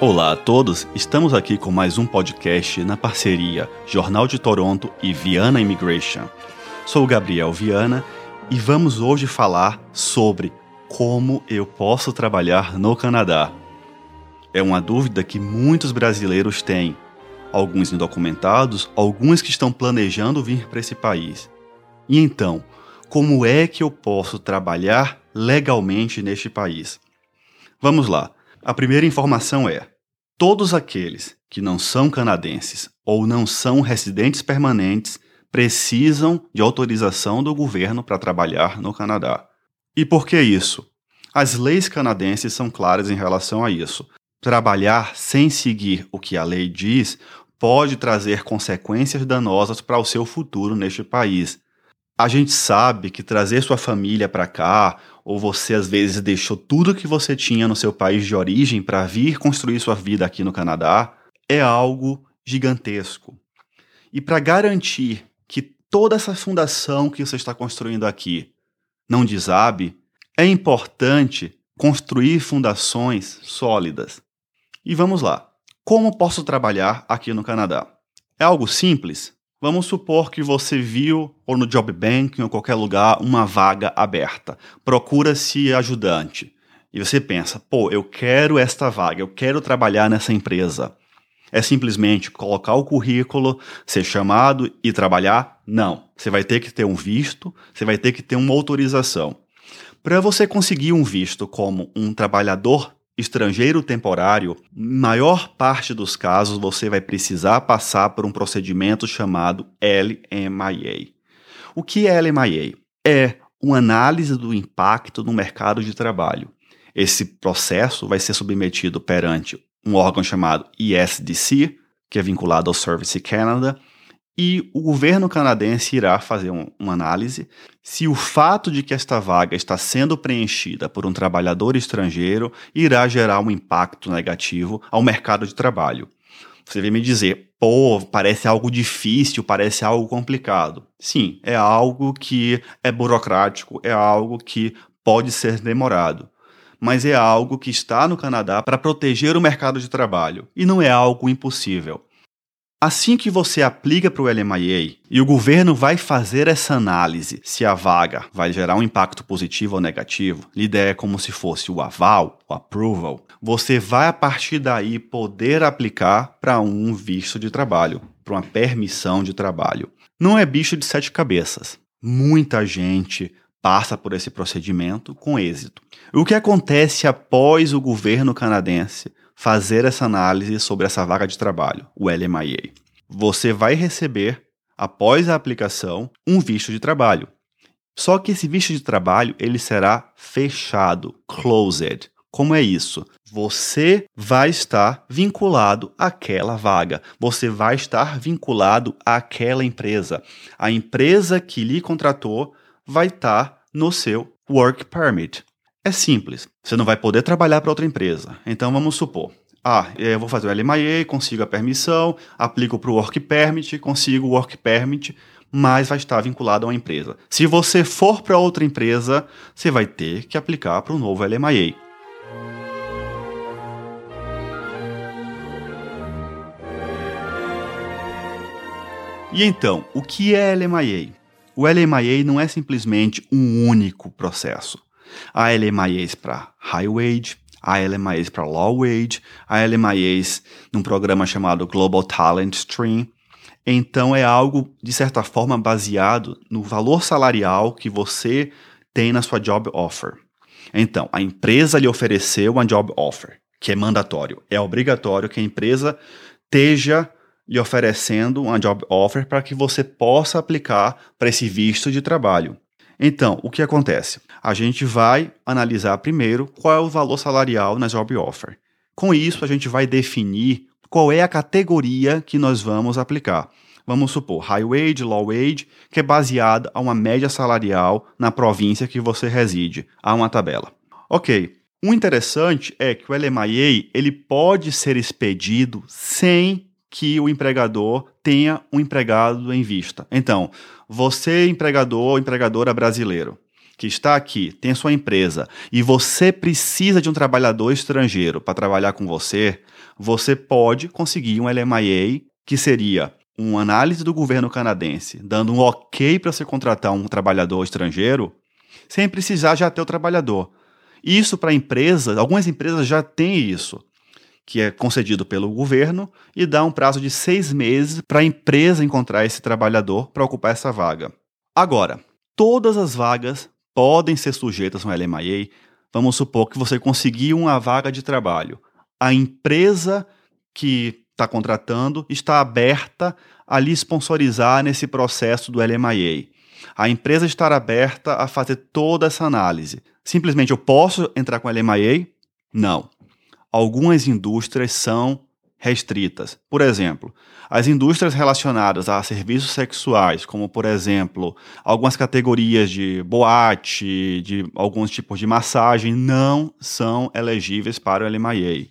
Olá a todos, estamos aqui com mais um podcast na parceria Jornal de Toronto e Viana Immigration. Sou Gabriel Viana e vamos hoje falar sobre como eu posso trabalhar no Canadá. É uma dúvida que muitos brasileiros têm, alguns indocumentados, alguns que estão planejando vir para esse país. E então, como é que eu posso trabalhar legalmente neste país? Vamos lá. A primeira informação é: todos aqueles que não são canadenses ou não são residentes permanentes precisam de autorização do governo para trabalhar no Canadá. E por que isso? As leis canadenses são claras em relação a isso. Trabalhar sem seguir o que a lei diz pode trazer consequências danosas para o seu futuro neste país. A gente sabe que trazer sua família para cá ou você às vezes deixou tudo que você tinha no seu país de origem para vir construir sua vida aqui no Canadá, é algo gigantesco. E para garantir que toda essa fundação que você está construindo aqui não desabe, é importante construir fundações sólidas. E vamos lá. Como posso trabalhar aqui no Canadá? É algo simples? Vamos supor que você viu, ou no Job Bank, ou qualquer lugar, uma vaga aberta. Procura-se ajudante. E você pensa, pô, eu quero esta vaga, eu quero trabalhar nessa empresa. É simplesmente colocar o currículo, ser chamado e trabalhar? Não. Você vai ter que ter um visto, você vai ter que ter uma autorização. Para você conseguir um visto como um trabalhador estrangeiro temporário, maior parte dos casos você vai precisar passar por um procedimento chamado LMIA. O que é LMIA? É uma análise do impacto no mercado de trabalho. Esse processo vai ser submetido perante um órgão chamado ISDC, que é vinculado ao Service Canada, e o governo canadense irá fazer um, uma análise se o fato de que esta vaga está sendo preenchida por um trabalhador estrangeiro irá gerar um impacto negativo ao mercado de trabalho. Você vem me dizer, pô, parece algo difícil, parece algo complicado. Sim, é algo que é burocrático, é algo que pode ser demorado. Mas é algo que está no Canadá para proteger o mercado de trabalho e não é algo impossível. Assim que você aplica para o LMIA e o governo vai fazer essa análise se a vaga vai gerar um impacto positivo ou negativo, lhe der como se fosse o aval, o approval, você vai a partir daí poder aplicar para um visto de trabalho, para uma permissão de trabalho. Não é bicho de sete cabeças. Muita gente passa por esse procedimento com êxito. O que acontece após o governo canadense fazer essa análise sobre essa vaga de trabalho, o LMIA. Você vai receber, após a aplicação, um visto de trabalho. Só que esse visto de trabalho ele será fechado, closed. Como é isso? Você vai estar vinculado àquela vaga. Você vai estar vinculado àquela empresa. A empresa que lhe contratou vai estar no seu work permit. É simples. Você não vai poder trabalhar para outra empresa. Então vamos supor. Ah, eu vou fazer o LMIA, consigo a permissão, aplico para o Work Permit, consigo o Work Permit, mas vai estar vinculado a uma empresa. Se você for para outra empresa, você vai ter que aplicar para o novo LMIA. E então, o que é LMIA? O LMIA não é simplesmente um único processo. Há LMIAs para High Wage, há LMIAs para Low Wage, há LMIAs num programa chamado Global Talent Stream. Então é algo, de certa forma, baseado no valor salarial que você tem na sua job offer. Então, a empresa lhe ofereceu uma job offer, que é mandatório. É obrigatório que a empresa esteja lhe oferecendo uma job offer para que você possa aplicar para esse visto de trabalho. Então, o que acontece? A gente vai analisar primeiro qual é o valor salarial na job offer. Com isso, a gente vai definir qual é a categoria que nós vamos aplicar. Vamos supor, high wage, low wage, que é baseada a uma média salarial na província que você reside. Há uma tabela. Ok. O interessante é que o LMIA ele pode ser expedido sem que o empregador tenha um empregado em vista. Então, você, empregador ou empregadora brasileiro, que está aqui, tem sua empresa, e você precisa de um trabalhador estrangeiro para trabalhar com você, você pode conseguir um LMIA, que seria uma análise do governo canadense, dando um ok para você contratar um trabalhador estrangeiro, sem precisar já ter o trabalhador. Isso para empresas, algumas empresas já têm isso, que é concedido pelo governo e dá um prazo de seis meses para a empresa encontrar esse trabalhador para ocupar essa vaga. Agora, todas as vagas podem ser sujeitas a um LMIA. Vamos supor que você conseguiu uma vaga de trabalho. A empresa que está contratando está aberta a lhe sponsorizar nesse processo do LMIA. A empresa estar aberta a fazer toda essa análise. Simplesmente eu posso entrar com LMIA? Não. Algumas indústrias são restritas. Por exemplo, as indústrias relacionadas a serviços sexuais, como por exemplo, algumas categorias de boate, de alguns tipos de massagem, não são elegíveis para o LMIA.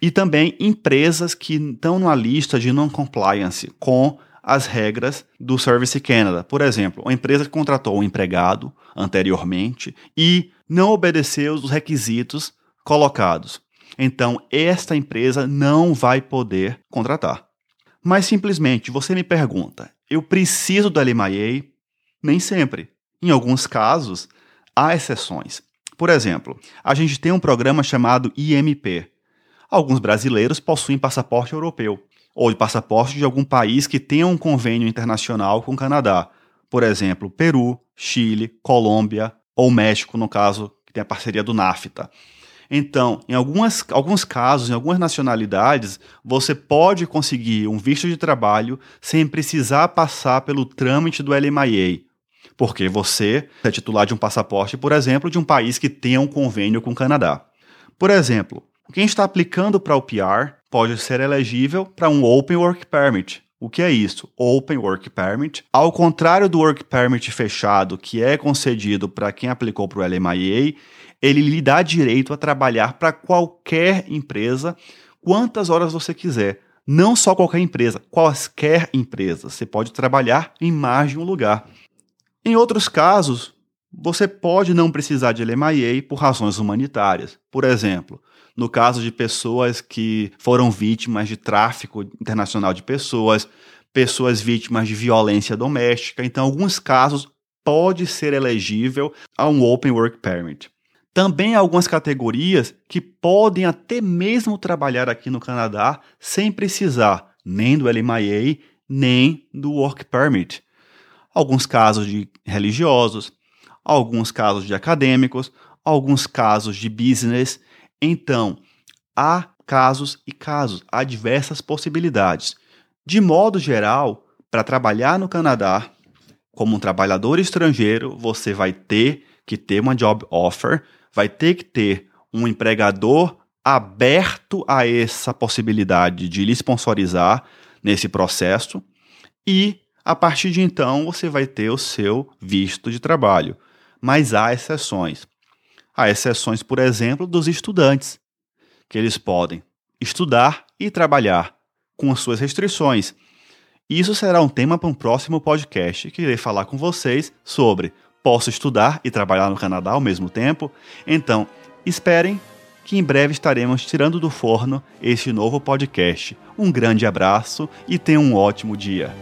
E também empresas que estão numa lista de non-compliance com as regras do Service Canada. Por exemplo, uma empresa que contratou um empregado anteriormente e não obedeceu os requisitos colocados. Então, esta empresa não vai poder contratar. Mas simplesmente você me pergunta: eu preciso do LMIA? Nem sempre. Em alguns casos, há exceções. Por exemplo, a gente tem um programa chamado IMP, Alguns brasileiros possuem passaporte europeu ou de passaporte de algum país que tenha um convênio internacional com o Canadá. Por exemplo, Peru, Chile, Colômbia ou México, no caso, que tem a parceria do NAFTA. Então, em algumas, alguns casos, em algumas nacionalidades, você pode conseguir um visto de trabalho sem precisar passar pelo trâmite do LMIA, porque você é titular de um passaporte, por exemplo, de um país que tenha um convênio com o Canadá. Por exemplo, quem está aplicando para o PR pode ser elegível para um Open Work Permit. O que é isso? Open Work Permit. Ao contrário do Work Permit fechado, que é concedido para quem aplicou para o LMIA, ele lhe dá direito a trabalhar para qualquer empresa, quantas horas você quiser. Não só qualquer empresa, quaisquer empresas. Você pode trabalhar em mais de um lugar. Em outros casos, você pode não precisar de LMIA por razões humanitárias. Por exemplo, no caso de pessoas que foram vítimas de tráfico internacional de pessoas, pessoas vítimas de violência doméstica. Então, alguns casos, pode ser elegível a um Open Work Permit. Também algumas categorias que podem até mesmo trabalhar aqui no Canadá sem precisar nem do LMIA nem do Work Permit. Alguns casos de religiosos, alguns casos de acadêmicos, alguns casos de business. Então, há casos e casos, há diversas possibilidades. De modo geral, para trabalhar no Canadá, como um trabalhador estrangeiro, você vai ter que ter uma job offer, vai ter que ter um empregador aberto a essa possibilidade de lhe sponsorizar nesse processo e a partir de então você vai ter o seu visto de trabalho mas há exceções. Há exceções, por exemplo, dos estudantes, que eles podem estudar e trabalhar com as suas restrições. Isso será um tema para um próximo podcast que irei falar com vocês sobre posso estudar e trabalhar no Canadá ao mesmo tempo? Então, esperem que em breve estaremos tirando do forno este novo podcast. Um grande abraço e tenham um ótimo dia.